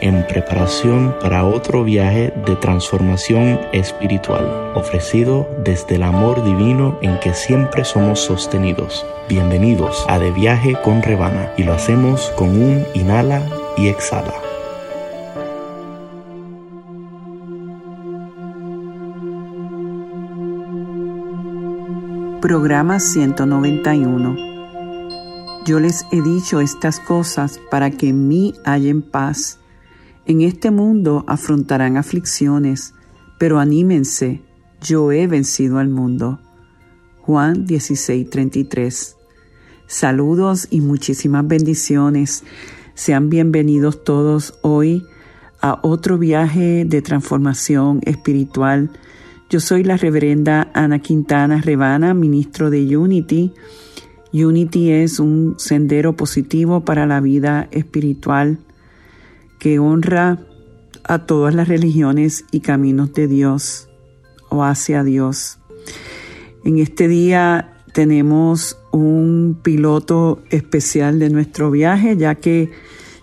en preparación para otro viaje de transformación espiritual, ofrecido desde el amor divino en que siempre somos sostenidos. Bienvenidos a De Viaje con Rebana y lo hacemos con un inhala y exhala. Programa 191 Yo les he dicho estas cosas para que en mí hallen paz en este mundo afrontarán aflicciones, pero anímense, yo he vencido al mundo. Juan 16:33. Saludos y muchísimas bendiciones. Sean bienvenidos todos hoy a otro viaje de transformación espiritual. Yo soy la reverenda Ana Quintana Rebana, ministro de Unity. Unity es un sendero positivo para la vida espiritual que honra a todas las religiones y caminos de Dios o hacia Dios. En este día tenemos un piloto especial de nuestro viaje, ya que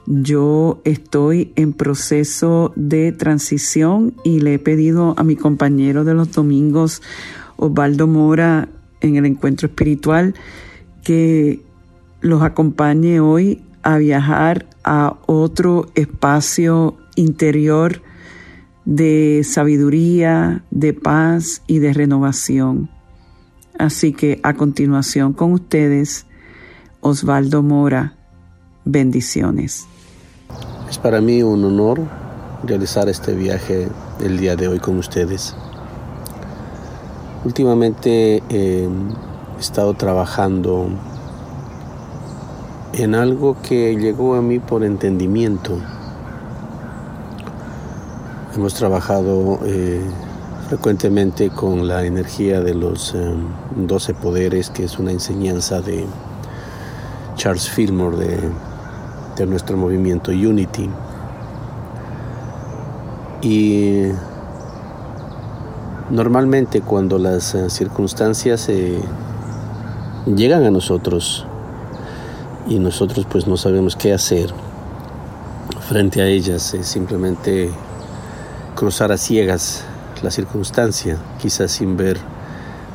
yo estoy en proceso de transición y le he pedido a mi compañero de los domingos, Osvaldo Mora, en el encuentro espiritual, que los acompañe hoy a viajar a otro espacio interior de sabiduría, de paz y de renovación. Así que a continuación con ustedes, Osvaldo Mora, bendiciones. Es para mí un honor realizar este viaje el día de hoy con ustedes. Últimamente he estado trabajando en algo que llegó a mí por entendimiento. Hemos trabajado eh, frecuentemente con la energía de los eh, doce poderes, que es una enseñanza de Charles Fillmore de, nuestro movimiento Unity. Y normalmente cuando las eh, circunstancias llegan a nosotros, y nosotros pues no sabemos qué hacer frente a ellas, es simplemente cruzar a ciegas la circunstancia, quizás sin ver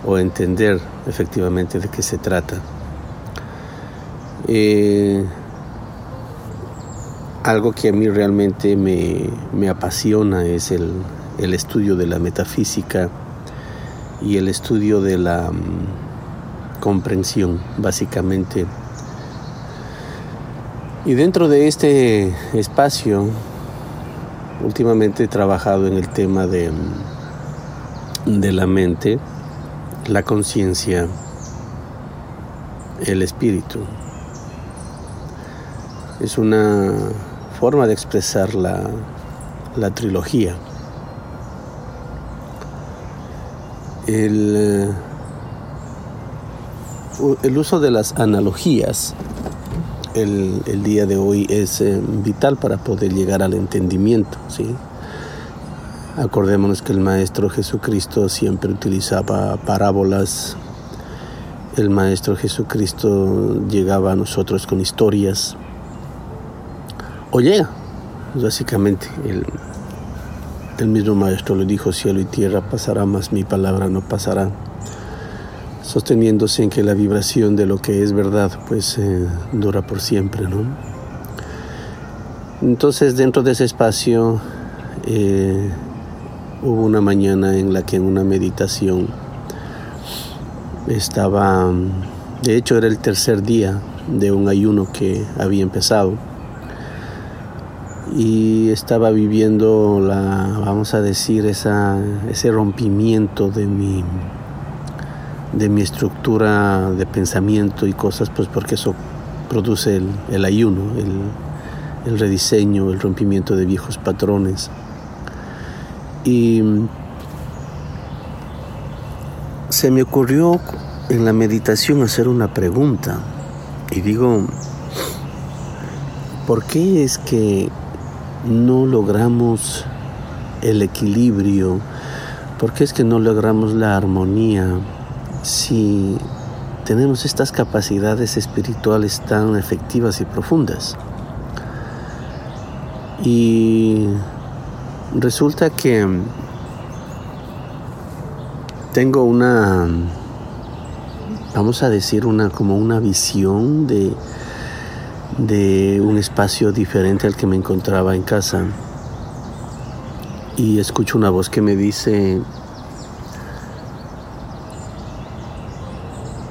o entender efectivamente de qué se trata. Eh, algo que a mí realmente me, me apasiona es el, el, estudio de la metafísica y el estudio de la um, comprensión, básicamente y dentro de este espacio, últimamente he trabajado en el tema de, de la mente, la conciencia, el espíritu. Es una forma de expresar la, la trilogía. El, el uso de las analogías el, día de hoy es eh, vital para poder llegar al entendimiento. ¿sí? Acordémonos que el Maestro Jesucristo siempre utilizaba parábolas. El Maestro Jesucristo llegaba a nosotros con historias. O llega, básicamente. El, el mismo Maestro le dijo, cielo y tierra pasará, mas mi palabra no pasará sosteniéndose en que la vibración de lo que es verdad pues eh, dura por siempre, ¿no? Entonces dentro de ese espacio eh, hubo una mañana en la que en una meditación estaba, de hecho era el tercer día de un ayuno que había empezado y estaba viviendo la, vamos a decir, esa, ese rompimiento de mi de mi estructura de pensamiento y cosas, pues porque eso produce el, ayuno, el, rediseño, el rompimiento de viejos patrones. Y se me ocurrió en la meditación hacer una pregunta y digo, ¿por qué es que no logramos el equilibrio? ¿Por qué es que no logramos la armonía si tenemos estas capacidades espirituales tan efectivas y profundas? Y resulta que tengo una vamos a decir, una, como una visión de, de un espacio diferente al que me encontraba en casa. Y escucho una voz que me dice,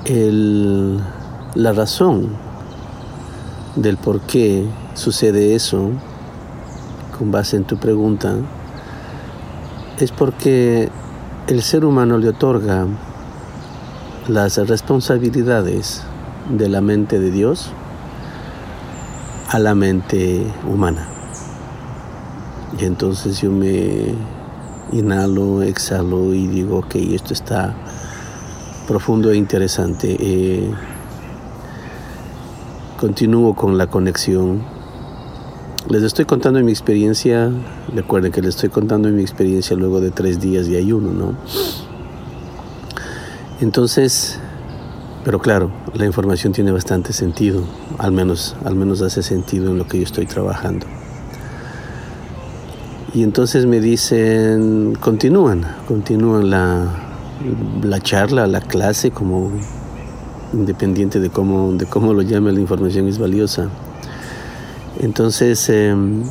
el, la razón del por qué sucede eso, con base en tu pregunta, es porque el ser humano le otorga las responsabilidades de la mente de Dios a la mente humana. Y entonces yo me inhalo, exhalo y digo, ok, esto está profundo e interesante. Eh, continúo con la conexión. Les estoy contando mi experiencia, recuerden que les estoy contando mi experiencia luego de tres días de ayuno, ¿no? Entonces, pero claro, la información tiene bastante sentido, al menos, al menos hace sentido en lo que yo estoy trabajando. Y entonces me dicen, continúan, continúan la, la charla, la clase, como independiente de cómo, de cómo lo llame, la información es valiosa. Entonces, em,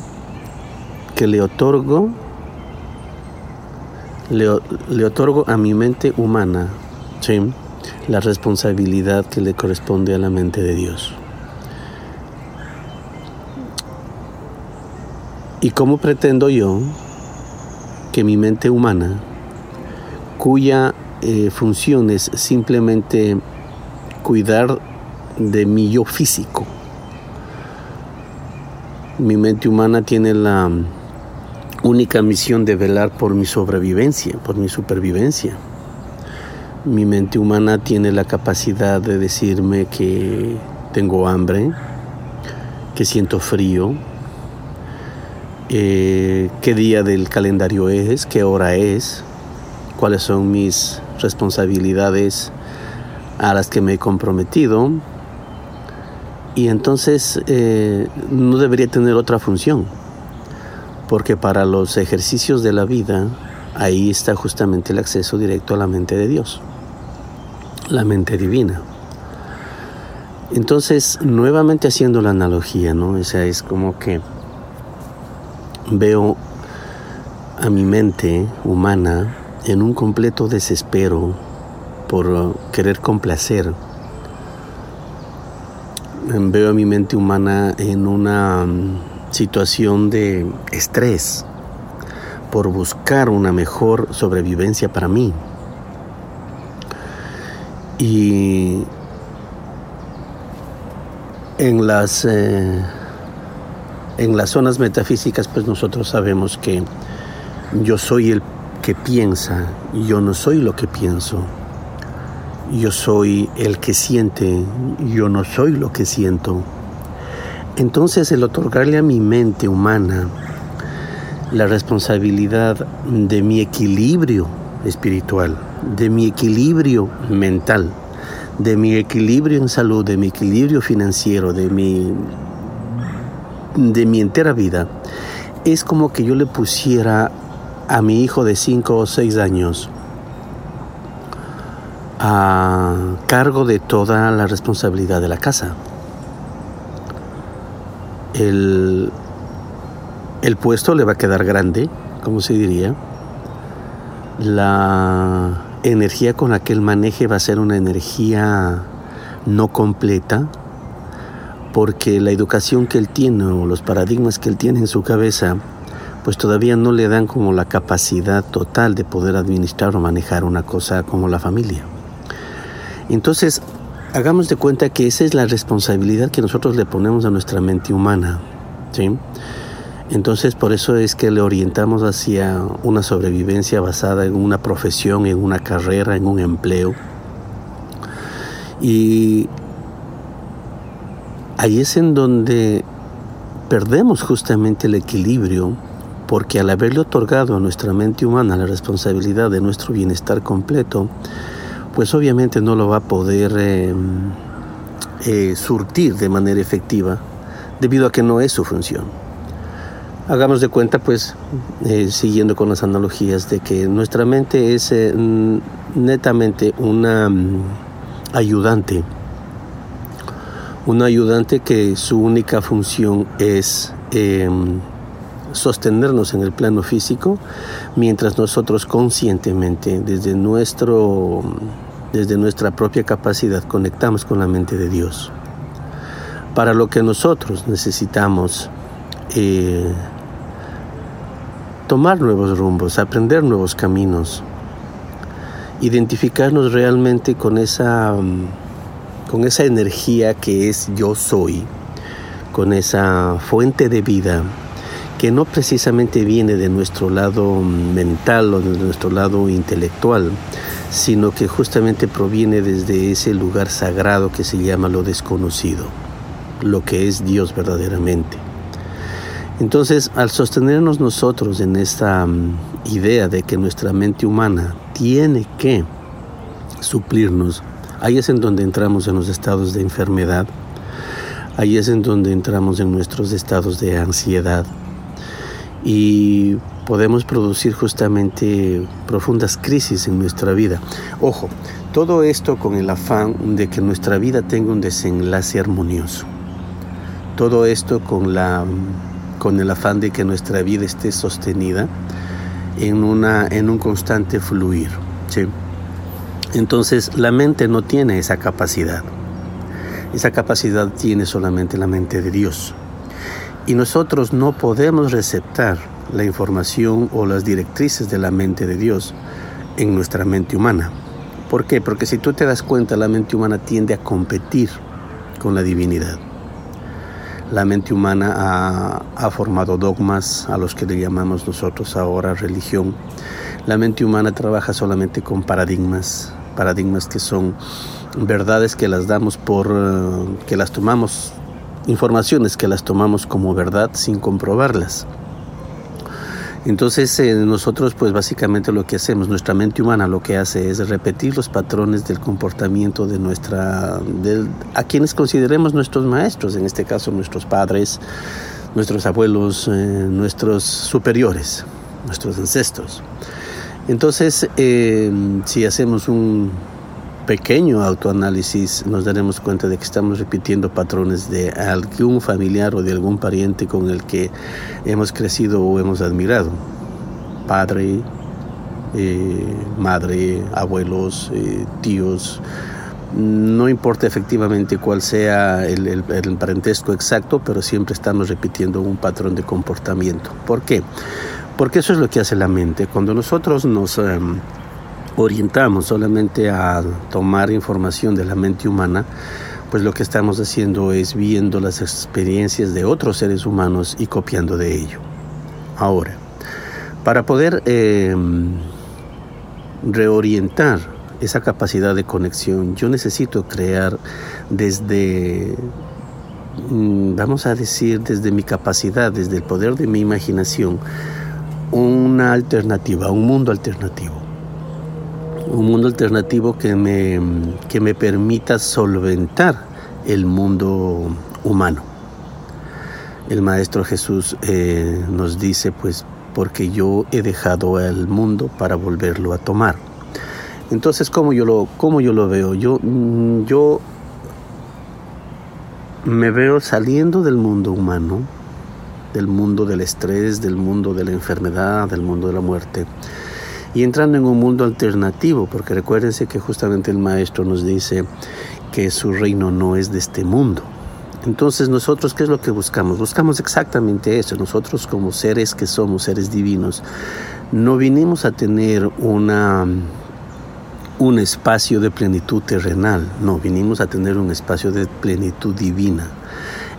que le otorgo, le, le otorgo a mi mente humana ¿sí? la responsabilidad que le corresponde a la mente de Dios. ¿Y cómo pretendo yo que mi mente humana, cuya eh, función es simplemente cuidar de mi yo físico, mi mente humana tiene la única misión de velar por mi sobrevivencia, por mi supervivencia. Mi mente humana tiene la capacidad de decirme que tengo hambre, que siento frío, eh, qué día del calendario es, qué hora es, cuáles son mis responsabilidades a las que me he comprometido. Y entonces eh, no debería tener otra función, porque para los ejercicios de la vida, ahí está justamente el acceso directo a la mente de Dios la mente divina. Entonces, nuevamente haciendo la analogía, ¿no? O sea, es como que veo a mi mente humana en un completo desespero por querer complacer. Veo a mi mente humana en una mm, situación de estrés por buscar una mejor sobrevivencia para mí. Y en las, eh, en las zonas metafísicas, pues nosotros sabemos que yo soy el piensa, yo no soy lo que pienso. Yo soy el que siente, yo no soy lo que siento. Entonces el otorgarle a mi mente humana la responsabilidad de mi equilibrio espiritual, de mi equilibrio mental, de mi equilibrio en salud, de mi equilibrio financiero, de mi, de mi entera vida, es como que yo le pusiera a mi hijo de 5 o 6 años a cargo de toda la responsabilidad de la casa. El, el puesto le va a quedar grande, como se diría, la energía con la que él maneje va a ser una energía no completa, porque la educación que él tiene o los paradigmas que él tiene en su cabeza, pues todavía no le dan como la capacidad total de poder administrar o manejar una cosa como la familia. Entonces, hagamos de cuenta que esa es la responsabilidad que nosotros le ponemos a nuestra mente humana. ¿sí? Entonces por eso es que le orientamos hacia una sobrevivencia basada en una profesión, en una carrera, en un empleo. Y ahí es en donde perdemos justamente el equilibrio porque al haberle otorgado a nuestra mente humana la responsabilidad de nuestro bienestar completo, pues obviamente no lo va a poder eh, eh, surtir de manera efectiva debido a que no es su función. Hagamos de cuenta, pues, eh, siguiendo con las analogías, de que nuestra mente es netamente una mm, ayudante, una ayudante que su única función es em, sostenernos en el plano físico, mientras nosotros conscientemente, desde, nuestro, desde nuestra propia capacidad, conectamos con la mente de Dios. Para lo que nosotros necesitamos eh, tomar nuevos rumbos, aprender nuevos caminos, identificarnos realmente con esa, con esa energía que es yo soy, con esa fuente de vida que no precisamente viene de nuestro lado mental o de nuestro lado intelectual, sino que justamente proviene desde ese lugar sagrado que se llama lo desconocido, lo que es Dios verdaderamente. Entonces, al sostenernos nosotros en esta mm, idea de que nuestra mente humana tiene que suplirnos, ahí es en donde entramos en los estados de enfermedad, ahí es en donde entramos en nuestros estados de ansiedad, y podemos producir justamente profundas crisis en nuestra vida. Ojo, todo esto con el afán de que nuestra vida tenga un desenlace armonioso. Todo esto con, la, con el afán de que nuestra vida esté sostenida en, una, en un constante fluir. Entonces la mente no tiene esa capacidad. Esa capacidad tiene solamente la mente de Dios. Y nosotros no podemos receptar la información o las directrices de la mente de Dios en nuestra mente humana. ¿Por qué? Porque si tú te das cuenta, la mente humana tiende a competir con la divinidad. La mente humana ha, ha, formado dogmas a los que le llamamos nosotros ahora religión. La mente humana trabaja solamente con paradigmas, paradigmas que son verdades que las damos por, eh, que las tomamos informaciones que las tomamos como verdad sin comprobarlas. Entonces eh, nosotros pues básicamente lo que hacemos, nuestra mente humana lo que hace es repetir los patrones del comportamiento de nuestra, a quienes consideremos nuestros maestros, en este caso nuestros padres, nuestros abuelos, eh, nuestros superiores, nuestros ancestros. Entonces eh, si hacemos un pequeño autoanálisis nos daremos cuenta de que estamos repitiendo patrones de algún familiar o de algún pariente con el que hemos crecido o hemos admirado. Padre, eh, madre, abuelos, eh, tíos. No importa efectivamente cuál sea el, parentesco exacto, pero siempre estamos repitiendo un patrón de comportamiento. ¿Por qué? Porque eso es lo que hace la mente. Cuando nosotros nos... Em, orientamos solamente a tomar información de la mente humana, pues lo que estamos haciendo es viendo las experiencias de otros seres humanos y copiando de ello. Ahora, para poder em, reorientar esa capacidad de conexión, yo necesito crear desde, mm, vamos a decir, desde mi capacidad, desde el poder de mi imaginación, una alternativa, un mundo alternativo un mundo alternativo que me, que me permita solventar el mundo humano. El Maestro Jesús eh, nos dice, pues, porque yo he dejado al mundo para volverlo a tomar. Entonces, ¿cómo yo lo, cómo yo lo veo? Yo, mm, yo me veo saliendo del mundo humano, del mundo del estrés, del mundo de la enfermedad, del mundo de la muerte y entrando en un mundo alternativo, porque recuérdense que justamente el maestro nos dice que su reino no es de este mundo. Entonces nosotros, ¿qué es lo que buscamos? Buscamos exactamente eso. Nosotros como seres que somos, seres divinos, no vinimos a tener una, un espacio de plenitud terrenal, no, vinimos a tener un espacio de plenitud divina.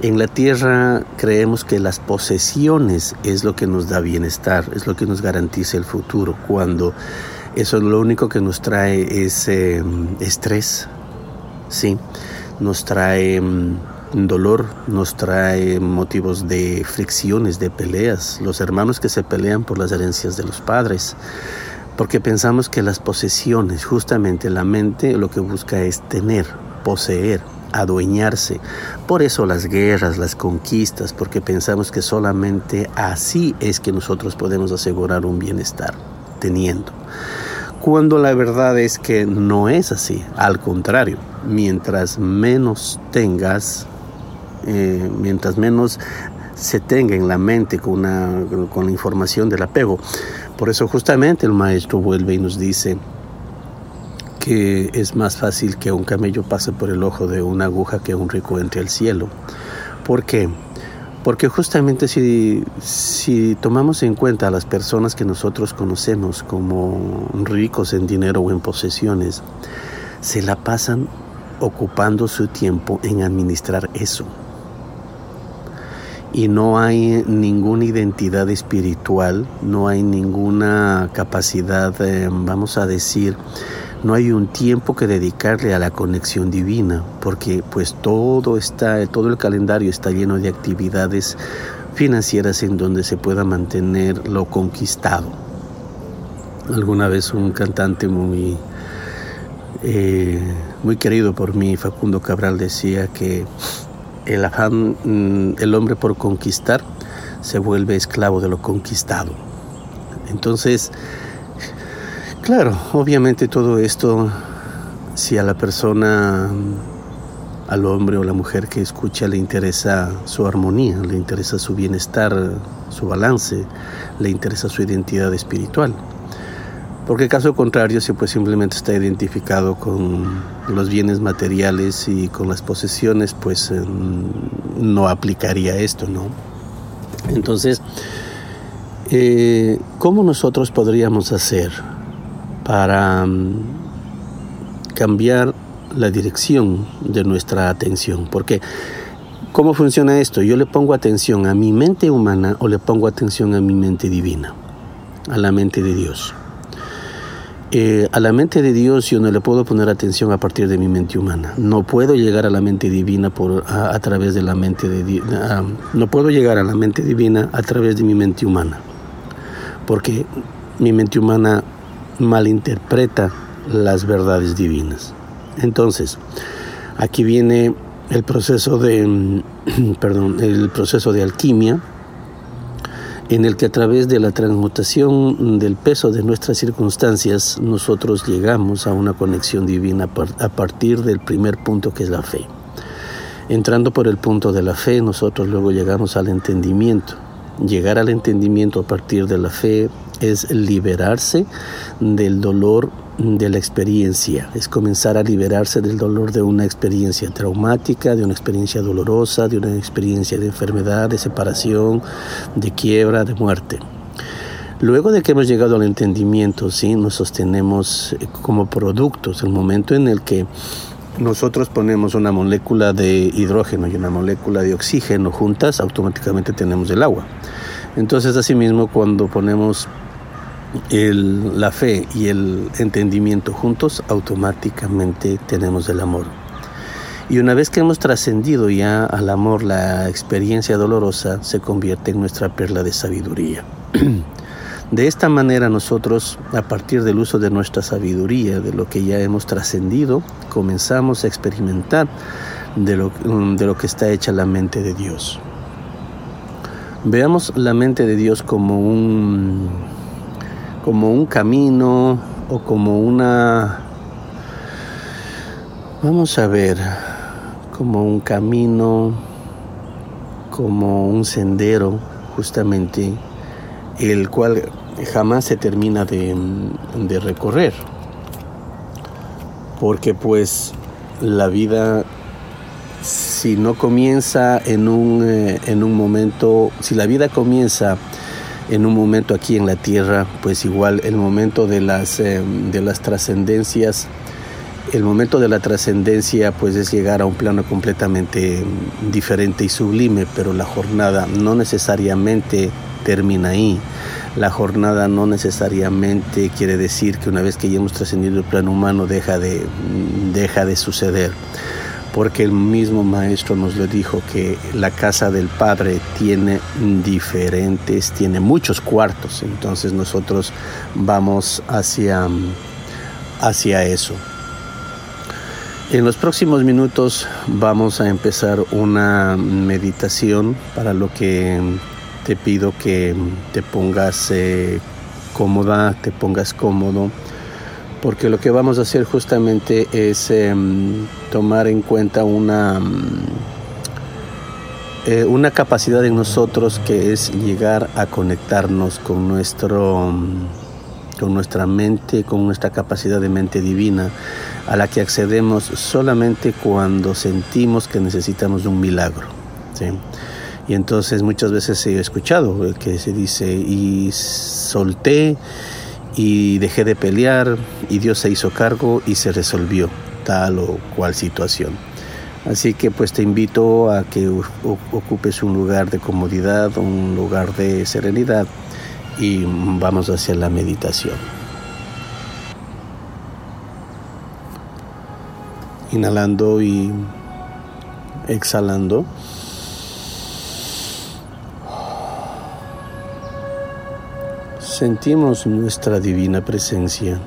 En la tierra creemos que las posesiones es lo que nos da bienestar, es lo que nos garantiza el futuro, cuando eso lo único que nos trae es em, estrés, ¿sí? Nos trae mm, dolor, nos trae motivos de fricciones, de peleas, los hermanos que se pelean por las herencias de los padres, porque pensamos que las posesiones, justamente la mente lo que busca es tener, poseer, adueñarse. Por eso las guerras, las conquistas, porque pensamos que solamente así es que nosotros podemos asegurar un bienestar, teniendo cuando la verdad es que no es así. Al contrario, mientras menos tengas, eh, mientras menos se tenga en la mente con, con la información del apego. Por eso justamente el maestro vuelve y nos dice que es más fácil que un camello pase por el ojo de una aguja que un rico entre al cielo. ¿Por qué? Porque justamente si, si tomamos en cuenta a las personas que nosotros conocemos como ricos en dinero o en posesiones, se la pasan ocupando su tiempo en administrar eso. Y no hay ninguna identidad espiritual, no hay ninguna capacidad, eh, vamos a decir, no hay un tiempo que dedicarle a la conexión divina, porque pues todo está, todo el calendario está lleno de actividades financieras en donde se pueda mantener lo conquistado. Alguna vez un cantante muy, eh, muy querido por mí, Facundo Cabral, decía que el afán, mm, el hombre por conquistar se vuelve esclavo de lo conquistado. Entonces, Claro, obviamente todo esto, si a la persona, al hombre o la mujer que escucha le interesa su armonía, le interesa su bienestar, su balance, le interesa su identidad espiritual. Porque caso contrario, si pues simplemente está identificado con los bienes materiales y con las posesiones, pues eh, no aplicaría esto, ¿no? Entonces, eh, ¿cómo nosotros podríamos hacer? Para mm, cambiar la dirección de nuestra atención. Porque, ¿cómo funciona esto? Yo le pongo atención a mi mente humana o le pongo atención a mi mente divina, a la mente de Dios. Eh, a la mente de Dios yo no le puedo poner atención a partir de mi mente humana. No puedo llegar a la mente divina por, a, través de la mente de no puedo llegar a la mente divina a través de mi mente humana. Porque mi mente humana malinterpreta las verdades divinas. Entonces, aquí viene el proceso de, perdón, el proceso de alquimia, en el que a través de la transmutación del peso de nuestras circunstancias nosotros llegamos a una conexión divina a partir del primer punto que es la fe. Entrando por el punto de la fe, nosotros luego llegamos al entendimiento. Llegar al entendimiento a partir de la fe es liberarse del dolor de la experiencia, es comenzar a liberarse del dolor de una experiencia traumática, de una experiencia dolorosa, de una experiencia de enfermedad, de separación, de quiebra, de muerte. Luego de que hemos llegado al entendimiento, sí, nos sostenemos eh, como productos, el momento en el que nosotros ponemos una molécula de hidrógeno y una molécula de oxígeno juntas, automáticamente tenemos el agua. Entonces, asimismo, cuando ponemos la fe y el entendimiento juntos, automáticamente tenemos el amor. Y una vez que hemos trascendido ya al amor, la experiencia dolorosa se convierte en nuestra perla de sabiduría. De esta manera nosotros, a partir del uso de nuestra sabiduría, de lo que ya hemos trascendido, comenzamos a experimentar de lo, de lo que está hecha la mente de Dios. Veamos la mente de Dios como un como un camino o como una, vamos a ver, como un camino, como un sendero justamente, el cual jamás se termina de, de recorrer. Porque pues la vida si no comienza en un, eh, en un momento, si la vida comienza en un momento aquí en la tierra, pues igual el momento de las, eh, de las trascendencias el momento de la trascendencia pues es llegar a un plano completamente diferente y sublime, pero la jornada no necesariamente termina ahí. La jornada no necesariamente quiere decir que una vez que ya hemos trascendido el plano humano deja de, deja de suceder porque el mismo maestro nos lo dijo que la casa del Padre tiene diferentes, tiene muchos cuartos, entonces nosotros vamos hacia, hacia eso. En los próximos minutos vamos a empezar una meditación para lo que te pido que te pongas eh, cómoda, te pongas cómodo porque lo que vamos a hacer justamente es em, tomar en cuenta una, mm, eh, una capacidad en nosotros que es llegar a conectarnos con, nuestro, mm, con nuestra mente, con nuestra capacidad de mente divina, a la que accedemos solamente cuando sentimos que necesitamos un milagro. Y entonces muchas veces he escuchado que se dice, y solté, y dejé de pelear y Dios se hizo cargo y se resolvió tal o cual situación. Así que pues te invito a que ocupes un lugar de comodidad, un lugar de serenidad y vamos hacia la meditación. Inhalando y exhalando. Sentimos nuestra divina presencia.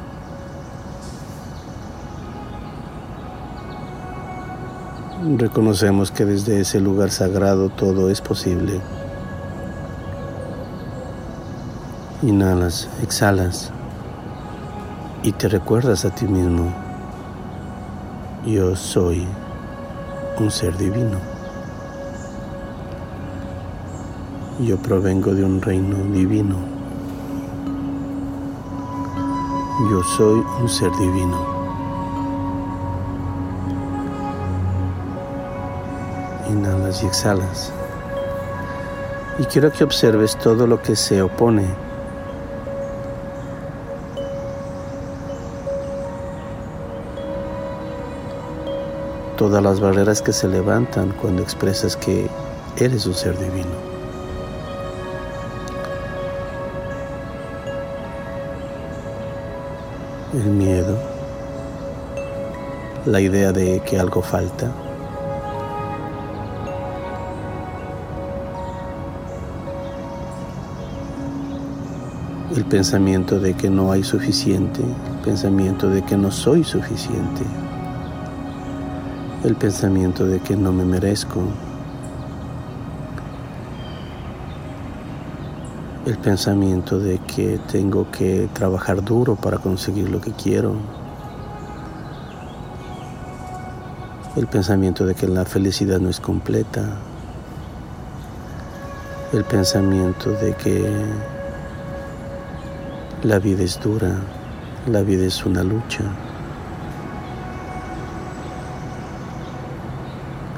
Reconocemos que desde ese lugar sagrado todo es posible. Inhalas, exhalas y te recuerdas a ti mismo. Yo soy un ser divino. Yo provengo de un reino divino. Yo soy un ser divino. Inhalas y exhalas. Y quiero que observes todo lo que se opone. Todas las barreras que se levantan cuando expresas que eres un ser divino. El miedo, la idea de que algo falta. El pensamiento de que no hay suficiente, el pensamiento de que no soy suficiente, el pensamiento de que no me merezco, el pensamiento de que tengo que trabajar duro para conseguir lo que quiero, el pensamiento de que la felicidad no es completa, el pensamiento de que la vida es dura, la vida es una lucha.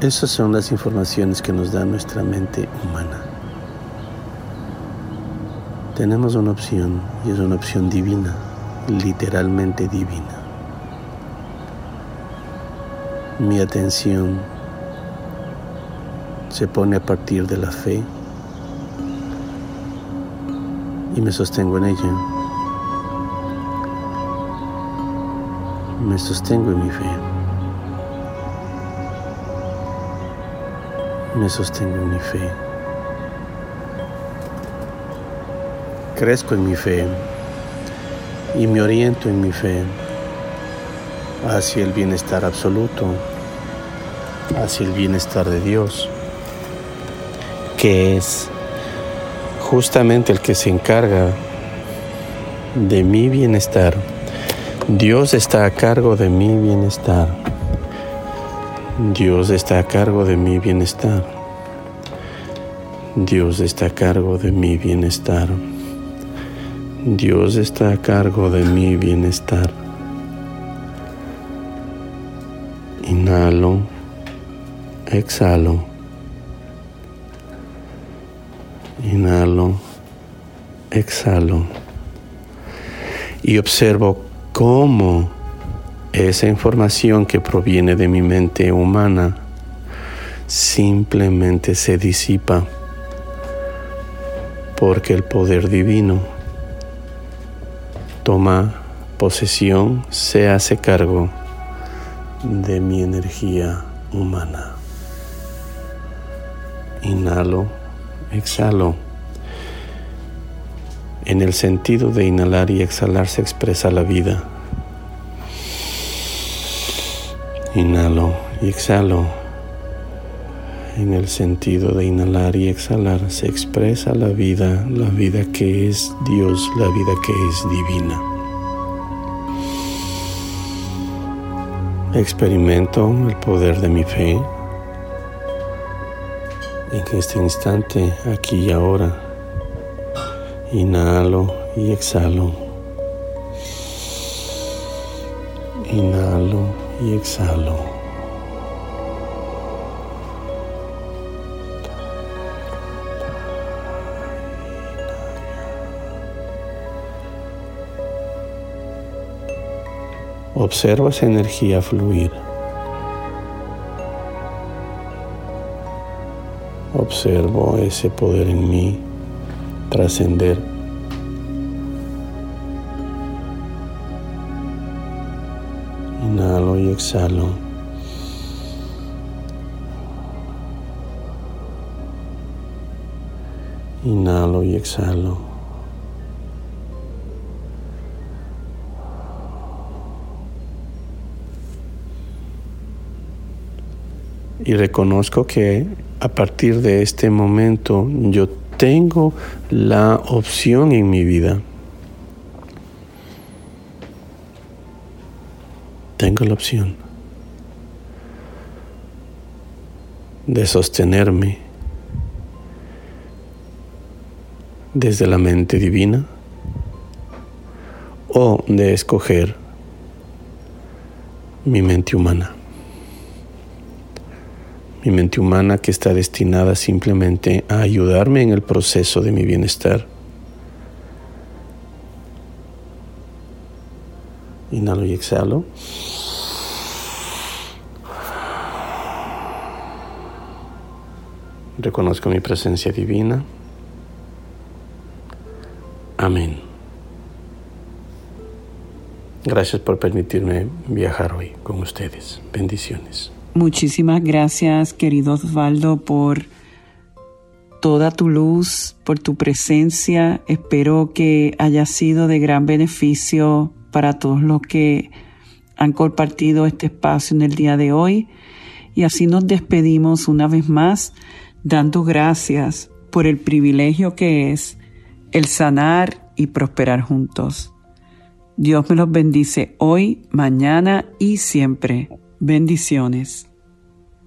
Esas son las informaciones que nos da nuestra mente humana tenemos una opción y es una opción divina, literalmente divina. Mi atención se pone a partir de la fe y me sostengo en ella. Me sostengo en mi fe. Me sostengo en mi fe. Crezco en mi fe y me oriento en mi fe hacia el bienestar absoluto, hacia el bienestar de Dios, que es justamente el que se encarga de mi bienestar. Dios está a cargo de mi bienestar. Dios está a cargo de mi bienestar. Dios está a cargo de mi bienestar. Dios está a cargo de mi bienestar. Inhalo, exhalo. Inhalo, exhalo. Y observo cómo esa información que proviene de mi mente humana simplemente se disipa porque el poder divino toma posesión, se hace cargo de mi energía humana. Inhalo, exhalo. En el sentido de inhalar y exhalar se expresa la vida. Inhalo y exhalo. En el sentido de inhalar y exhalar se expresa la vida, la vida que es Dios, la vida que es divina. Experimento el poder de mi fe en este instante, aquí y ahora. Inhalo y exhalo. Inhalo y exhalo. Observa esa energía fluir. Observo ese poder en mí trascender. Inhalo y exhalo. Inhalo y exhalo. Y reconozco que a partir de este momento yo tengo la opción en mi vida. Tengo la opción de sostenerme desde la mente divina o de escoger mi mente humana mi mente humana que está destinada simplemente a ayudarme en el proceso de mi bienestar. Inhalo y exhalo. Reconozco mi presencia divina. Amén. Gracias por permitirme viajar hoy con ustedes. Bendiciones. Muchísimas gracias, querido Osvaldo, por toda tu luz, por tu presencia. Espero que haya sido de gran beneficio para todos los que han compartido este espacio en el día de hoy. Y así nos despedimos una vez más, dando gracias por el privilegio que es el sanar y prosperar juntos. Dios me los bendice hoy, mañana y siempre. Bendiciones.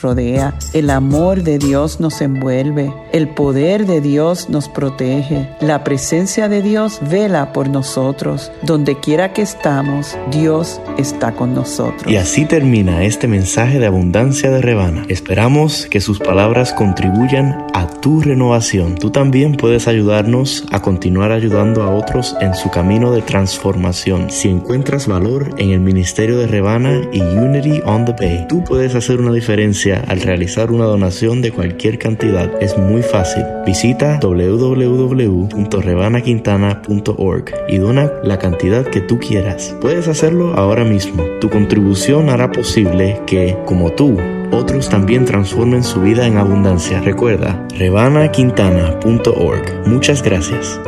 rodea, el amor de Dios nos envuelve, el poder de Dios nos protege, la presencia de Dios vela por nosotros. Donde quiera que estamos, Dios está con nosotros. Y así termina este mensaje de abundancia de Rebana. Esperamos que sus palabras contribuyan a tu renovación. Tú también puedes ayudarnos a continuar ayudando a otros en su camino de transformación. Si encuentras valor en el ministerio de Rebana y Unity on the Bay, tú puedes hacer una diferencia al realizar una donación de cualquier cantidad es muy fácil. Visita www.rebanaquintana.org y dona la cantidad que tú quieras. Puedes hacerlo ahora mismo. Tu contribución hará posible que, como tú, otros también transformen su vida en abundancia. Recuerda, rebanaquintana.org. Muchas gracias.